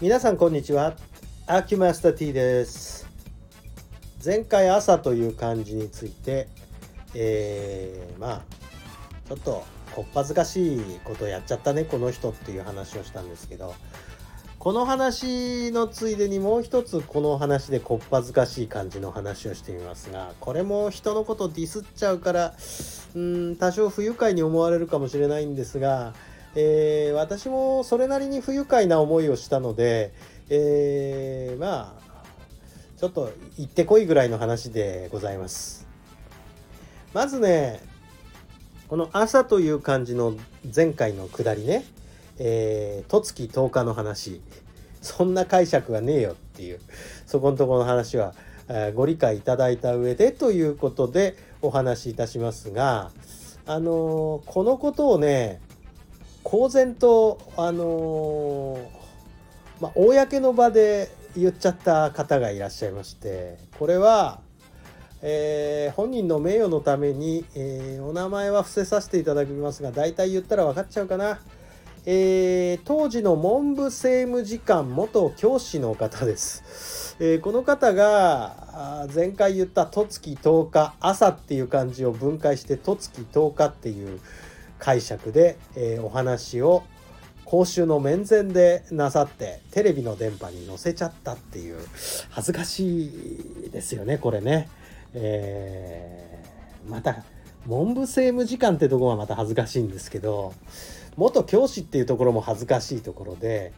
皆さんこんにちは。アキュマスタ T です。前回朝という漢字についてえー、まあちょっとこっぱずかしいことやっちゃったねこの人っていう話をしたんですけどこの話のついでにもう一つこの話でこっぱずかしい感じの話をしてみますがこれも人のことディスっちゃうからうん多少不愉快に思われるかもしれないんですが、えー、私もそれなりに不愉快な思いをしたので、えー、まあちょっと行ってこいぐらいの話でございます。まずねこの「朝」という漢字の前回の下りねえー、十月10日の話そんな解釈はねえよっていうそこのところの話は、えー、ご理解いただいた上でということでお話しいたしますがあのー、このことをね公然とあの、まあ、公の場で言っちゃった方がいらっしゃいましてこれは、えー、本人の名誉のために、えー、お名前は伏せさせていただきますが大体言ったら分かっちゃうかな。えー、当時の文部政務次官元教師の方です。え、この方が前回言った「十月10日朝」っていう漢字を分解して「十月10日」っていう解釈で、えー、お話を公衆の面前でなさってテレビの電波に載せちゃったっていう恥ずかしいですよねこれね。えー、また文部政務次官ってとこはまた恥ずかしいんですけど元教師っていうところも恥ずかしいところで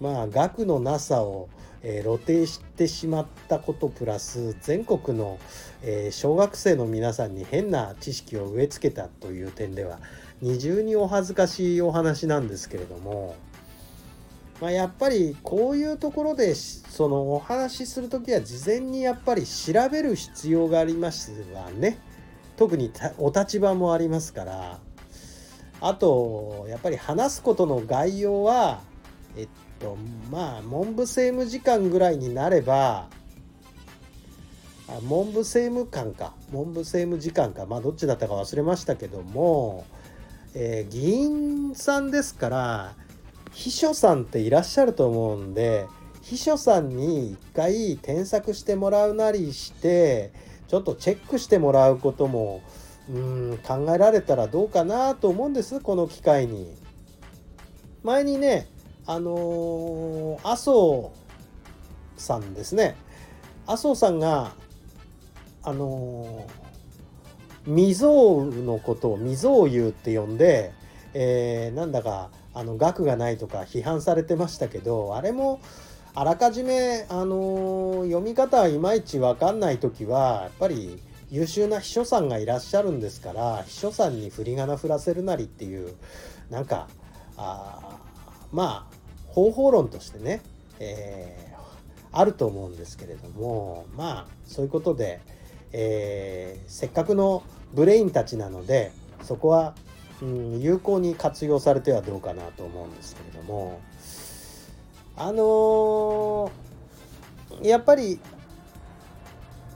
まあ学のなさを、えー、露呈してしまったことプラス全国の、えー、小学生の皆さんに変な知識を植え付けたという点では二重にお恥ずかしいお話なんですけれども、まあ、やっぱりこういうところでそのお話しする時は事前にやっぱり調べる必要がありますわね。特にお立場もありますから。あとやっぱり話すことの概要はえっとまあ文部政務次官ぐらいになればあ文部政務官か。文部政務次官か。まあどっちだったか忘れましたけども、えー、議員さんですから秘書さんっていらっしゃると思うんで秘書さんに一回添削してもらうなりしてちょっとチェックしてもらうこともうん考えられたらどうかなと思うんですこの機会に。前にねあのー、麻生さんですね麻生さんがあのー、未曾有のことを未曾有って呼んで、えー、なんだかあの額がないとか批判されてましたけどあれもあらかじめ、あのー、読み方はいまいち分かんない時はやっぱり優秀な秘書さんがいらっしゃるんですから秘書さんに振り仮名振らせるなりっていうなんかあまあ方法論としてね、えー、あると思うんですけれどもまあそういうことで、えー、せっかくのブレインたちなのでそこは、うん、有効に活用されてはどうかなと思うんですけれども。あのー、やっぱり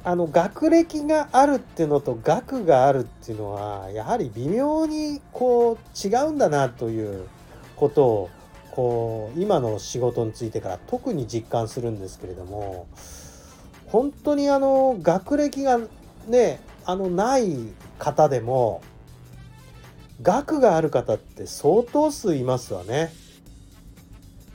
あの学歴があるっていうのと学があるっていうのはやはり微妙にこう違うんだなということをこう今の仕事についてから特に実感するんですけれども本当にあの学歴がねあのない方でも学がある方って相当数いますわね。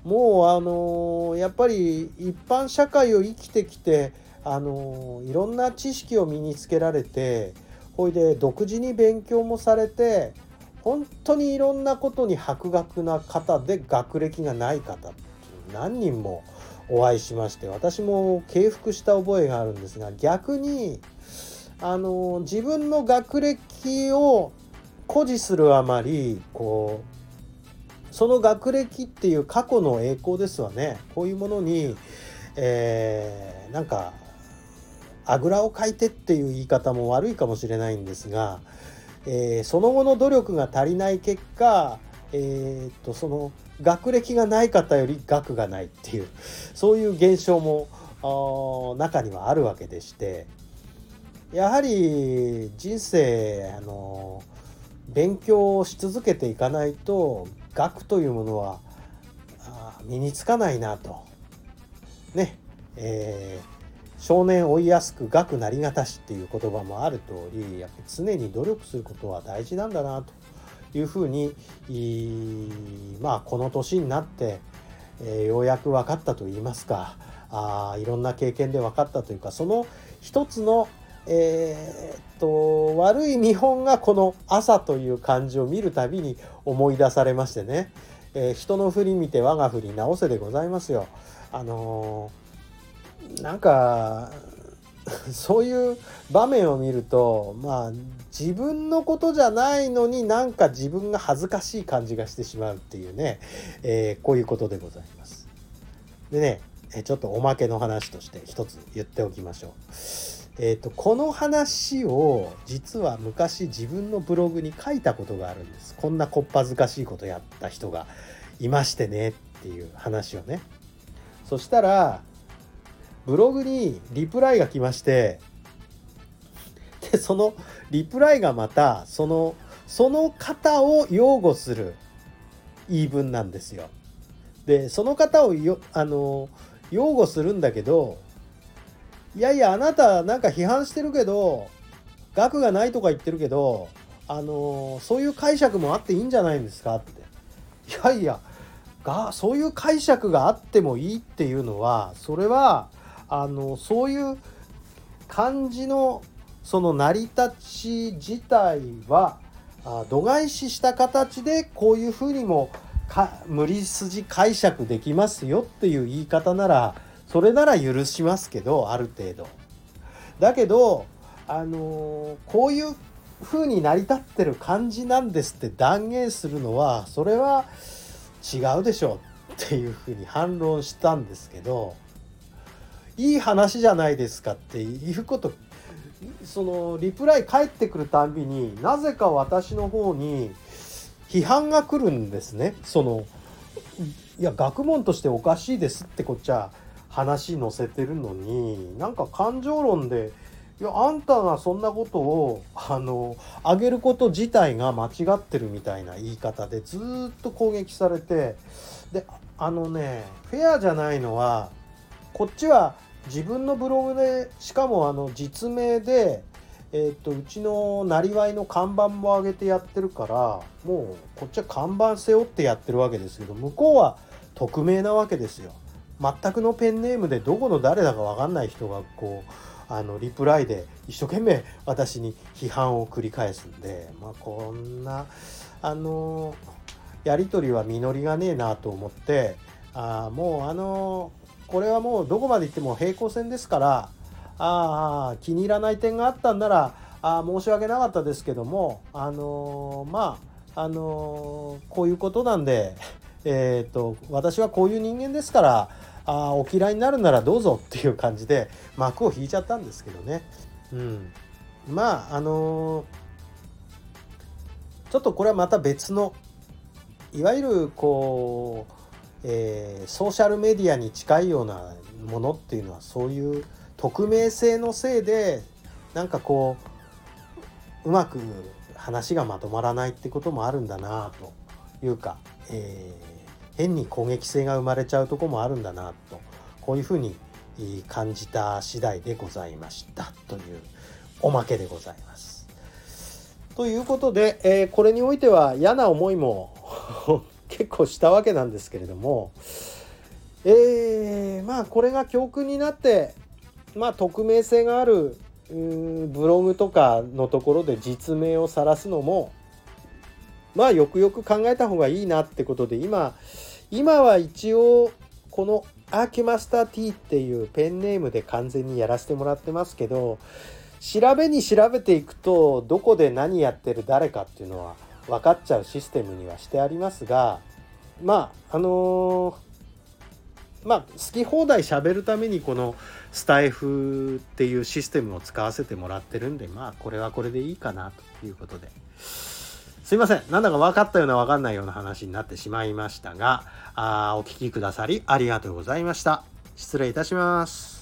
もうあのやっぱり一般社会を生きてきてあのいろんな知識を身につけられてほいで独自に勉強もされて本当にいろんなことに博学な方で学歴がない方って何人もお会いしまして私も敬服した覚えがあるんですが逆にあの自分の学歴を誇示するあまりこうその学歴っていう過去の栄光ですわね。こういうものに、えー、なんかあぐらをかいてっていう言い方も悪いかもしれないんですが、えー、その後の努力が足りない結果、えー、っとその学歴がない方より学がないっていうそういう現象も中にはあるわけでしてやはり人生あの勉強をし続けていかないと学というものは身につかないなと。ねえー、少年追いやすく学なりがたしっていう言葉もある通りやっぱ常に努力することは大事なんだなと。いうふうにまあこの年になって、えー、ようやく分かったと言いますかあいろんな経験で分かったというかその一つのえー、っと悪い見本がこの「朝」という漢字を見るたびに思い出されましてね、えー、人の振り見て我が振り直せでございますよ。あのー、なんか そういう場面を見るとまあ自分のことじゃないのになんか自分が恥ずかしい感じがしてしまうっていうね、えー、こういうことでございます。でねちょっとおまけの話として一つ言っておきましょう。えーと、この話を実は昔自分のブログに書いたことがあるんですこんなこっぱずかしいことやった人がいましてねっていう話をねそしたらブログにリプライが来ましてでそのリプライがまたそのその方を擁護する言い分なんですよ。でその方をよあの擁護するんだけどいやいやあなたなんか批判してるけど額がないとか言ってるけどあのそういう解釈もあっていいんじゃないんですか？っていやいやがそういう解釈があってもいいっていうのはそれはあのそういう漢字のその成り立ち自体は度外視した形でこういうふうにも無理筋解釈できますよっていう言い方ならそれなら許しますけどある程度。だけどあの、こういう風に成り立ってる感じなんですって断言するのはそれは違うでしょっていう風に反論したんですけどいい話じゃないですかっていうことそのリプライ返ってくるたんびになぜか私の方に批判が来るんですね。そのいや学問としておかしいですってこっちは話載せてるのになんか感情論でいやあんたがそんなことをあの上げること自体が間違ってるみたいな言い方でずっと攻撃されてであのねフェアじゃないのはこっちは自分のブログでしかもあの実名で、えー、っとうちのなりわいの看板も上げてやってるからもうこっちは看板背負ってやってるわけですけど向こうは匿名なわけですよ。全くのペンネームでどこの誰だか分かんない人がこうあのリプライで一生懸命私に批判を繰り返すんでまあこんなあのやり取りは実りがねえなと思ってあもうあのこれはもうどこまで行っても平行線ですからあ気に入らない点があったんならあ申し訳なかったですけどもあのまああのこういうことなんで えーと私はこういう人間ですからあお嫌いになるならどうぞっていう感じで幕を引いちゃったんですけどね。うん、まああのー、ちょっとこれはまた別のいわゆるこう、えー、ソーシャルメディアに近いようなものっていうのはそういう匿名性のせいでなんかこううまく話がまとまらないってこともあるんだなというか、えー変に攻撃性が生まれちゃうとこもあるんだなとこういうふうに感じた次第でございましたというおまけでございます。ということで、えー、これにおいては嫌な思いも結構したわけなんですけれども、えー、まあこれが教訓になってまあ匿名性があるブログとかのところで実名を晒すのもまあよくよく考えた方がいいなってことで今今は一応このアーキュマスター T っていうペンネームで完全にやらせてもらってますけど調べに調べていくとどこで何やってる誰かっていうのは分かっちゃうシステムにはしてありますがまああのー、まあ好き放題喋るためにこのスタイフっていうシステムを使わせてもらってるんでまあこれはこれでいいかなということで。すいません。なんだか分かったような分かんないような話になってしまいましたが、あお聞きくださりありがとうございました。失礼いたします。